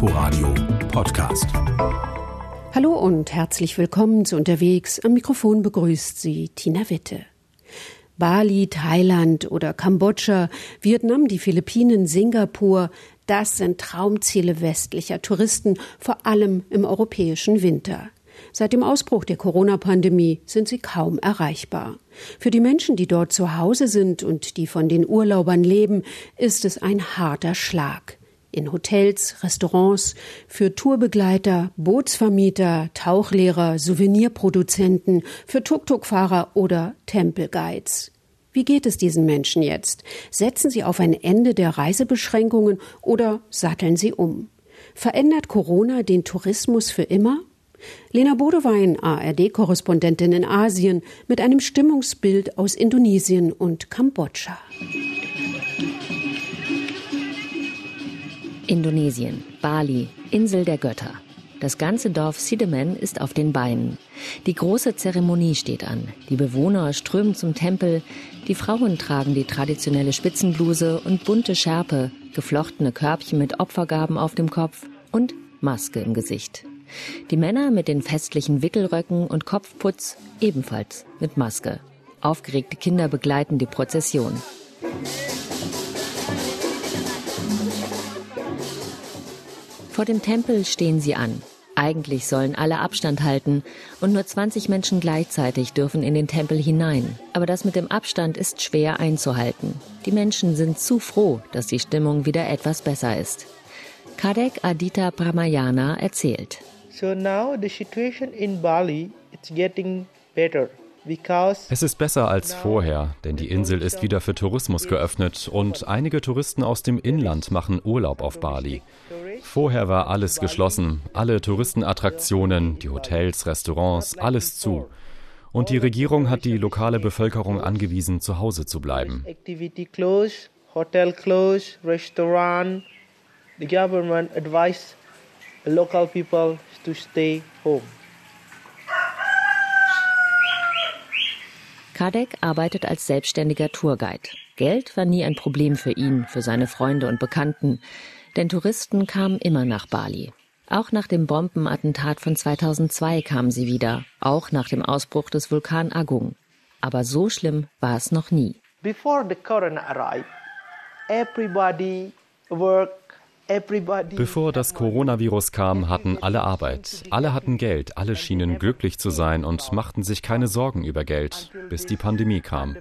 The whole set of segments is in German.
Inforadio Podcast. Hallo und herzlich willkommen zu Unterwegs. Am Mikrofon begrüßt Sie Tina Witte. Bali, Thailand oder Kambodscha, Vietnam, die Philippinen, Singapur, das sind Traumziele westlicher Touristen, vor allem im europäischen Winter. Seit dem Ausbruch der Corona-Pandemie sind sie kaum erreichbar. Für die Menschen, die dort zu Hause sind und die von den Urlaubern leben, ist es ein harter Schlag in Hotels, Restaurants, für Tourbegleiter, Bootsvermieter, Tauchlehrer, Souvenirproduzenten, für Tuk-Tuk-Fahrer oder Tempelguides. Wie geht es diesen Menschen jetzt? Setzen sie auf ein Ende der Reisebeschränkungen oder satteln sie um? Verändert Corona den Tourismus für immer? Lena Bodewein, ARD-Korrespondentin in Asien, mit einem Stimmungsbild aus Indonesien und Kambodscha. Indonesien, Bali, Insel der Götter. Das ganze Dorf Sidemen ist auf den Beinen. Die große Zeremonie steht an. Die Bewohner strömen zum Tempel. Die Frauen tragen die traditionelle Spitzenbluse und bunte Schärpe, geflochtene Körbchen mit Opfergaben auf dem Kopf und Maske im Gesicht. Die Männer mit den festlichen Wickelröcken und Kopfputz ebenfalls mit Maske. Aufgeregte Kinder begleiten die Prozession. Vor dem Tempel stehen sie an. Eigentlich sollen alle Abstand halten und nur 20 Menschen gleichzeitig dürfen in den Tempel hinein. Aber das mit dem Abstand ist schwer einzuhalten. Die Menschen sind zu froh, dass die Stimmung wieder etwas besser ist. Kadek Adita Pramayana erzählt. So now the situation in Bali it's getting better. Es ist besser als vorher, denn die Insel ist wieder für Tourismus geöffnet und einige Touristen aus dem Inland machen Urlaub auf Bali. Vorher war alles geschlossen, alle Touristenattraktionen, die Hotels, Restaurants, alles zu. Und die Regierung hat die lokale Bevölkerung angewiesen, zu Hause zu bleiben. Hotel closed, restaurant. The government advised local people to stay home. Kadek arbeitet als selbstständiger Tourguide. Geld war nie ein Problem für ihn, für seine Freunde und Bekannten, denn Touristen kamen immer nach Bali. Auch nach dem Bombenattentat von 2002 kamen sie wieder, auch nach dem Ausbruch des Vulkan Agung. Aber so schlimm war es noch nie. Before the corona arrived, everybody worked Bevor das Coronavirus kam, hatten alle Arbeit, alle hatten Geld, alle schienen glücklich zu sein und machten sich keine Sorgen über Geld, bis die Pandemie kam.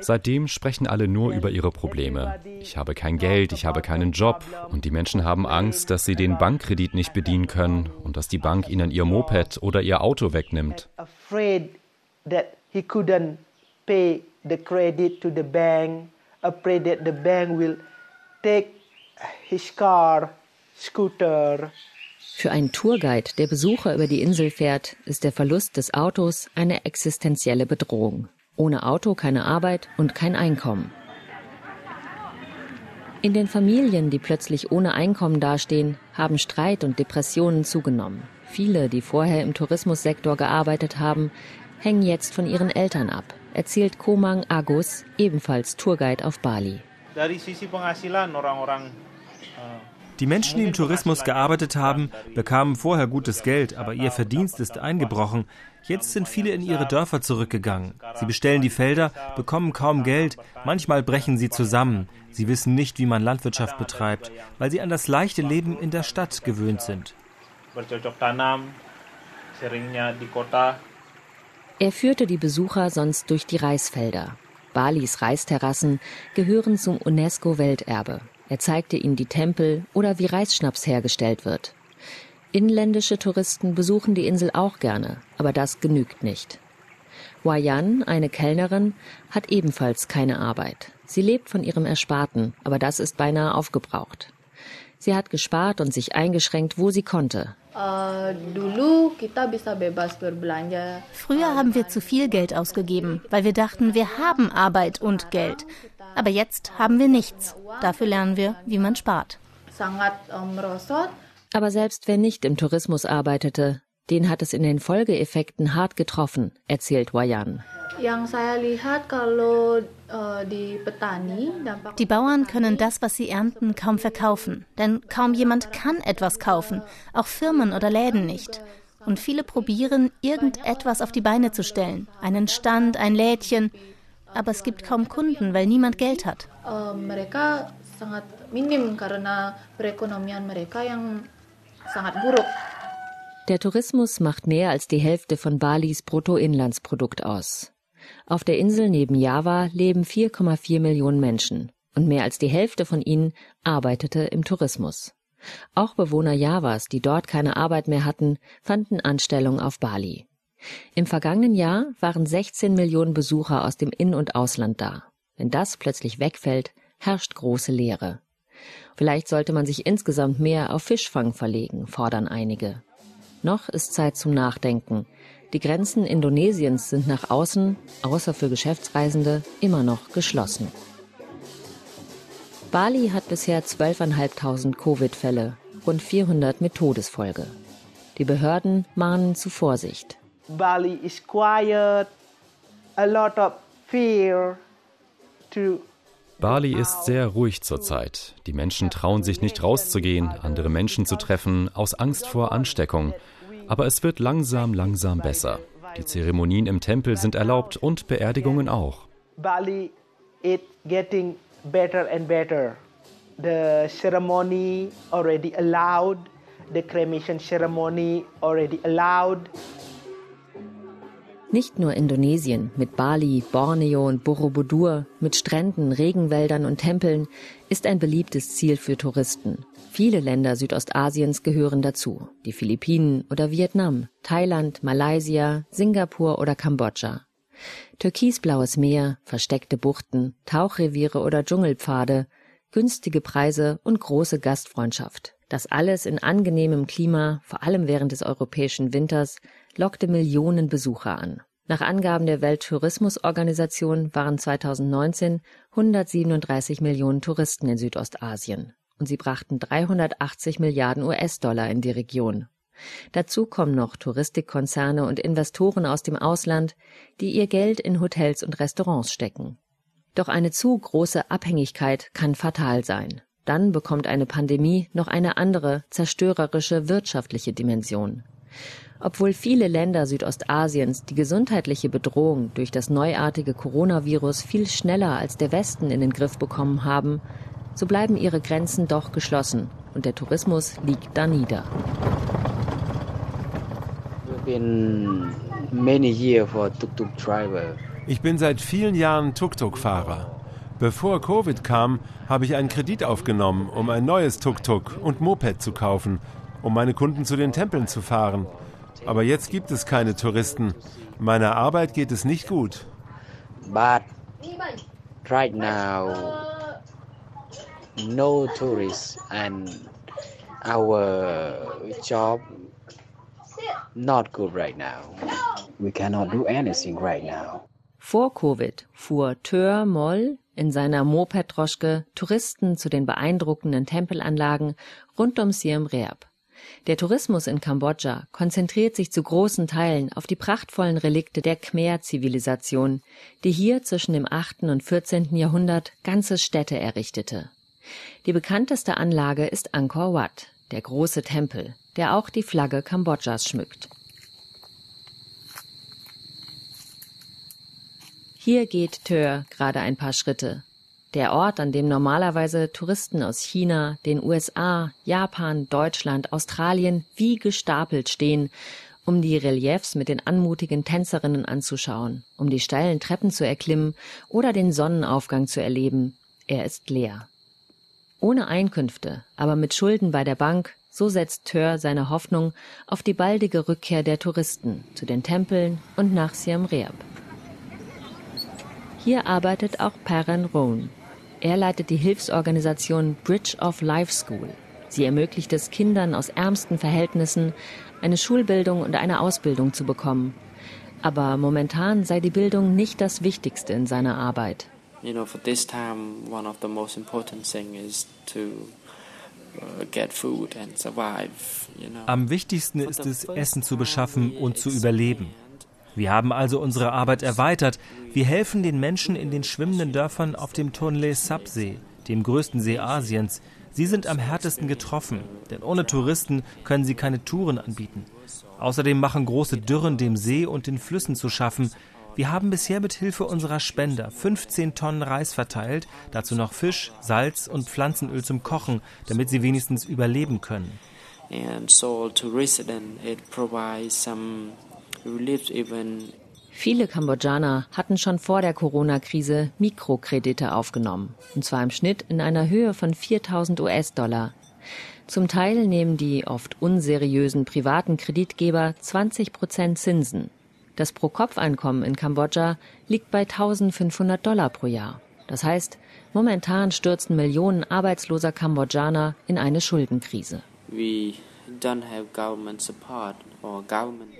Seitdem sprechen alle nur über ihre Probleme. Ich habe kein Geld, ich habe keinen Job und die Menschen haben Angst, dass sie den Bankkredit nicht bedienen können und dass die Bank ihnen ihr Moped oder ihr Auto wegnimmt. Afraid that the bank will take his car, scooter. Für einen Tourguide, der Besucher über die Insel fährt, ist der Verlust des Autos eine existenzielle Bedrohung. Ohne Auto keine Arbeit und kein Einkommen. In den Familien, die plötzlich ohne Einkommen dastehen, haben Streit und Depressionen zugenommen. Viele, die vorher im Tourismussektor gearbeitet haben, hängen jetzt von ihren Eltern ab, erzählt Komang Agus, ebenfalls Tourguide auf Bali. Dari sisi penghasilan orang-orang die Menschen, die im Tourismus gearbeitet haben, bekamen vorher gutes Geld, aber ihr Verdienst ist eingebrochen. Jetzt sind viele in ihre Dörfer zurückgegangen. Sie bestellen die Felder, bekommen kaum Geld, manchmal brechen sie zusammen. Sie wissen nicht, wie man Landwirtschaft betreibt, weil sie an das leichte Leben in der Stadt gewöhnt sind. Er führte die Besucher sonst durch die Reisfelder. Balis Reisterrassen gehören zum UNESCO-Welterbe. Er zeigte ihnen die Tempel oder wie Reisschnaps hergestellt wird. Inländische Touristen besuchen die Insel auch gerne, aber das genügt nicht. Wayan, eine Kellnerin, hat ebenfalls keine Arbeit. Sie lebt von ihrem Ersparten, aber das ist beinahe aufgebraucht. Sie hat gespart und sich eingeschränkt, wo sie konnte. Früher haben wir zu viel Geld ausgegeben, weil wir dachten, wir haben Arbeit und Geld. Aber jetzt haben wir nichts. Dafür lernen wir, wie man spart. Aber selbst wer nicht im Tourismus arbeitete, Den hat es in den Folgeeffekten hart getroffen, erzählt Wayan. Die Bauern können das, was sie ernten, kaum verkaufen, denn kaum jemand kann etwas kaufen, auch Firmen oder Läden nicht. Und viele probieren, irgendetwas auf die Beine zu stellen, einen Stand, ein Lädchen, aber es gibt kaum Kunden, weil niemand Geld hat. Der Tourismus macht mehr als die Hälfte von Balis Bruttoinlandsprodukt aus. Auf der Insel neben Java leben 4,4 Millionen Menschen und mehr als die Hälfte von ihnen arbeitete im Tourismus. Auch Bewohner Javas, die dort keine Arbeit mehr hatten, fanden Anstellung auf Bali. Im vergangenen Jahr waren 16 Millionen Besucher aus dem In- und Ausland da. Wenn das plötzlich wegfällt, herrscht große Leere. Vielleicht sollte man sich insgesamt mehr auf Fischfang verlegen, fordern einige. Noch ist Zeit zum Nachdenken. Die Grenzen Indonesiens sind nach außen, außer für Geschäftsreisende, immer noch geschlossen. Bali hat bisher 12.500 Covid-Fälle, rund 400 mit Todesfolge. Die Behörden mahnen zu Vorsicht. Bali is quiet, a lot of fear to Bali ist sehr ruhig zurzeit. Die Menschen trauen sich nicht rauszugehen, andere Menschen zu treffen, aus Angst vor Ansteckung. Aber es wird langsam, langsam besser. Die Zeremonien im Tempel sind erlaubt und Beerdigungen auch. Bali is getting better and better. The ceremony already allowed, the cremation ceremony already allowed. Nicht nur Indonesien mit Bali, Borneo und Borobudur, mit Stränden, Regenwäldern und Tempeln ist ein beliebtes Ziel für Touristen. Viele Länder Südostasiens gehören dazu. Die Philippinen oder Vietnam, Thailand, Malaysia, Singapur oder Kambodscha. Türkisblaues Meer, versteckte Buchten, Tauchreviere oder Dschungelpfade, günstige Preise und große Gastfreundschaft. Das alles in angenehmem Klima, vor allem während des europäischen Winters, lockte Millionen Besucher an. Nach Angaben der Welttourismusorganisation waren 2019 137 Millionen Touristen in Südostasien und sie brachten 380 Milliarden US-Dollar in die Region. Dazu kommen noch Touristikkonzerne und Investoren aus dem Ausland, die ihr Geld in Hotels und Restaurants stecken. Doch eine zu große Abhängigkeit kann fatal sein. Dann bekommt eine Pandemie noch eine andere, zerstörerische wirtschaftliche Dimension. Obwohl viele Länder Südostasiens die gesundheitliche Bedrohung durch das neuartige Coronavirus viel schneller als der Westen in den Griff bekommen haben, so bleiben ihre Grenzen doch geschlossen und der Tourismus liegt da nieder. Ich bin seit vielen Jahren Tuk-Tuk-Fahrer. Bevor Covid kam, habe ich einen Kredit aufgenommen, um ein neues Tuk-Tuk und Moped zu kaufen, um meine Kunden zu den Tempeln zu fahren. Aber jetzt gibt es keine Touristen. Meiner Arbeit geht es nicht gut. But right now, no tourists and our job not good right now. We cannot do anything right now. Vor Covid fuhr Tör Moll in seiner Moped-Droschke Touristen zu den beeindruckenden Tempelanlagen rund um Siem Reap. Der Tourismus in Kambodscha konzentriert sich zu großen Teilen auf die prachtvollen Relikte der Khmer-Zivilisation, die hier zwischen dem 8. und 14. Jahrhundert ganze Städte errichtete. Die bekannteste Anlage ist Angkor Wat, der große Tempel, der auch die Flagge Kambodschas schmückt. Hier geht Tör gerade ein paar Schritte der Ort, an dem normalerweise Touristen aus China, den USA, Japan, Deutschland, Australien wie gestapelt stehen, um die Reliefs mit den anmutigen Tänzerinnen anzuschauen, um die steilen Treppen zu erklimmen oder den Sonnenaufgang zu erleben. Er ist leer. Ohne Einkünfte, aber mit Schulden bei der Bank, so setzt Tör seine Hoffnung auf die baldige Rückkehr der Touristen zu den Tempeln und nach Siam Reap. Hier arbeitet auch Perren Rohn, er leitet die Hilfsorganisation Bridge of Life School. Sie ermöglicht es Kindern aus ärmsten Verhältnissen, eine Schulbildung und eine Ausbildung zu bekommen. Aber momentan sei die Bildung nicht das Wichtigste in seiner Arbeit. You know, for this time, one of the most important thing is to Am wichtigsten ist es, Essen zu beschaffen und zu überleben. Wir haben also unsere Arbeit erweitert. Wir helfen den Menschen in den schwimmenden Dörfern auf dem Tonle Sap-See, dem größten See Asiens. Sie sind am härtesten getroffen, denn ohne Touristen können sie keine Touren anbieten. Außerdem machen große Dürren dem See und den Flüssen zu schaffen. Wir haben bisher mit Hilfe unserer Spender 15 Tonnen Reis verteilt, dazu noch Fisch, Salz und Pflanzenöl zum Kochen, damit sie wenigstens überleben können. And so to resident it provides some Viele Kambodschaner hatten schon vor der Corona-Krise Mikrokredite aufgenommen, und zwar im Schnitt in einer Höhe von 4000 US-Dollar. Zum Teil nehmen die oft unseriösen privaten Kreditgeber 20 Prozent Zinsen. Das Pro-Kopf-Einkommen in Kambodscha liegt bei 1500 Dollar pro Jahr. Das heißt, momentan stürzen Millionen arbeitsloser Kambodschaner in eine Schuldenkrise.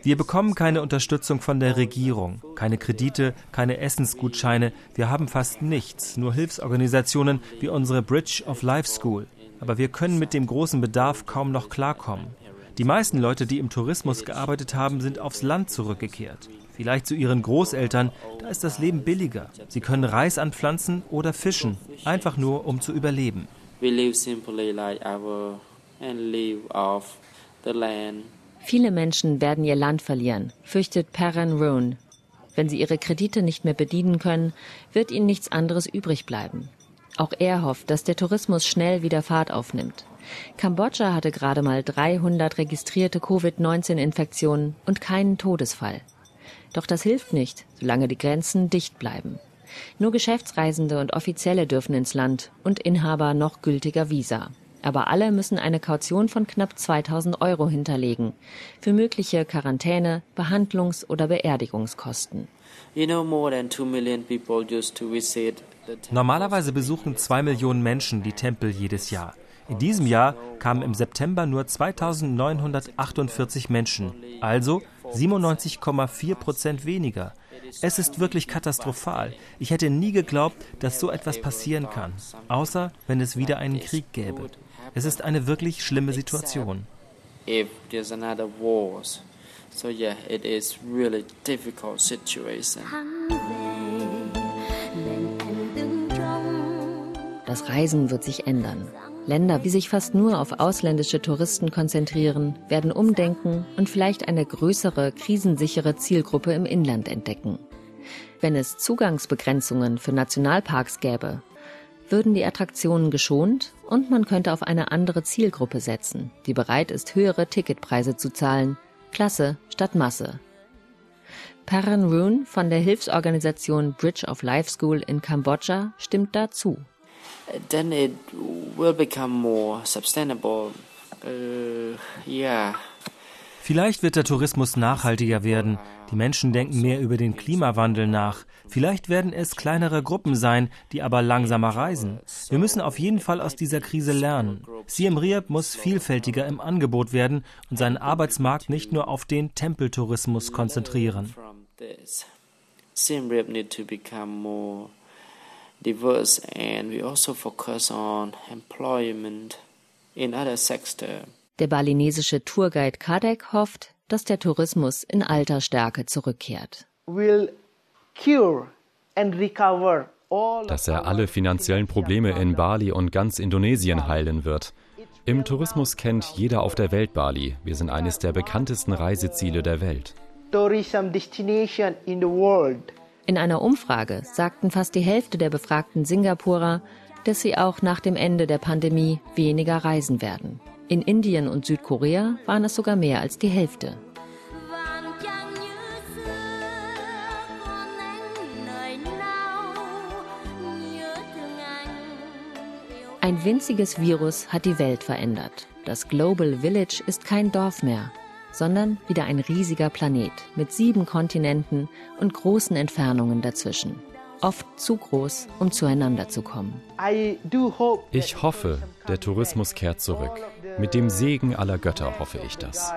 Wir bekommen keine Unterstützung von der Regierung, keine Kredite, keine Essensgutscheine. Wir haben fast nichts, nur Hilfsorganisationen wie unsere Bridge of Life School. Aber wir können mit dem großen Bedarf kaum noch klarkommen. Die meisten Leute, die im Tourismus gearbeitet haben, sind aufs Land zurückgekehrt. Vielleicht zu ihren Großeltern, da ist das Leben billiger. Sie können Reis anpflanzen oder fischen, einfach nur um zu überleben. Viele Menschen werden ihr Land verlieren, fürchtet Perrin Roon. Wenn sie ihre Kredite nicht mehr bedienen können, wird ihnen nichts anderes übrig bleiben. Auch er hofft, dass der Tourismus schnell wieder Fahrt aufnimmt. Kambodscha hatte gerade mal 300 registrierte Covid-19-Infektionen und keinen Todesfall. Doch das hilft nicht, solange die Grenzen dicht bleiben. Nur Geschäftsreisende und Offizielle dürfen ins Land und Inhaber noch gültiger Visa. Aber alle müssen eine Kaution von knapp 2000 Euro hinterlegen für mögliche Quarantäne, Behandlungs- oder Beerdigungskosten. You know, more than 2 million people used to visit Normalerweise besuchen zwei Millionen Menschen die Tempel jedes Jahr. In diesem Jahr kamen im September nur 2948 Menschen, also 97,4 Prozent weniger. Es ist wirklich katastrophal. Ich hätte nie geglaubt, dass so etwas passieren kann, außer wenn es wieder einen Krieg gäbe. Es ist eine wirklich schlimme Situation. So yeah, it is really difficult situation. Das Reisen wird sich ändern. Länder, die sich fast nur auf ausländische Touristen konzentrieren, werden umdenken und vielleicht eine größere, krisensichere Zielgruppe im Inland entdecken. Wenn es Zugangsbegrenzungen für Nationalparks gäbe, würden die Attraktionen geschont und man könnte auf eine andere Zielgruppe setzen, die bereit ist, höhere Ticketpreise zu zahlen. Klasse statt Masse. Perrin Roon von der Hilfsorganisation Bridge of Life School in Kambodscha stimmt dazu then it will become more sustainable. Uh, yeah. Vielleicht wird der Tourismus nachhaltiger werden. Die Menschen denken mehr über den Klimawandel nach. Vielleicht werden es kleinere Gruppen sein, die aber langsamer reisen. Wir müssen auf jeden Fall aus dieser Krise lernen. Siem Reap muss vielfältiger im Angebot werden und seinen Arbeitsmarkt nicht nur auf den Tempeltourismus konzentrieren. Siem Reap need to become more diverse and we also focus on employment in other sectors. Der balinesische Tourguide Kadek hofft, dass der Tourismus in alter Stärke zurückkehrt. Dass er alle finanziellen Probleme in Bali und ganz Indonesien heilen wird. Im Tourismus kennt jeder auf der Welt Bali. Wir sind eines der bekanntesten Reiseziele der Welt. In einer Umfrage sagten fast die Hälfte der befragten Singapurer, dass sie auch nach dem Ende der Pandemie weniger reisen werden. In Indien und Südkorea waren es sogar mehr als die Hälfte. Ein winziges Virus hat die Welt verändert. Das Global Village ist kein Dorf mehr sondern wieder ein riesiger Planet mit sieben Kontinenten und großen Entfernungen dazwischen. Oft zu groß, um zueinander zu kommen. Ich hoffe, der Tourismus kehrt zurück. Mit dem Segen aller Götter hoffe ich das.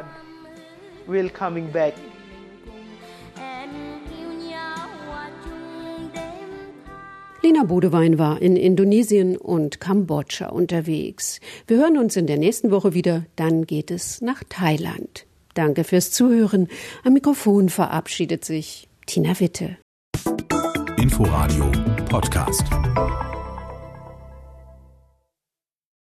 Tina Bodewein war in Indonesien und Kambodscha unterwegs. Wir hören uns in der nächsten Woche wieder. Dann geht es nach Thailand. Danke fürs Zuhören. Am Mikrofon verabschiedet sich Tina Witte. Inforadio Podcast.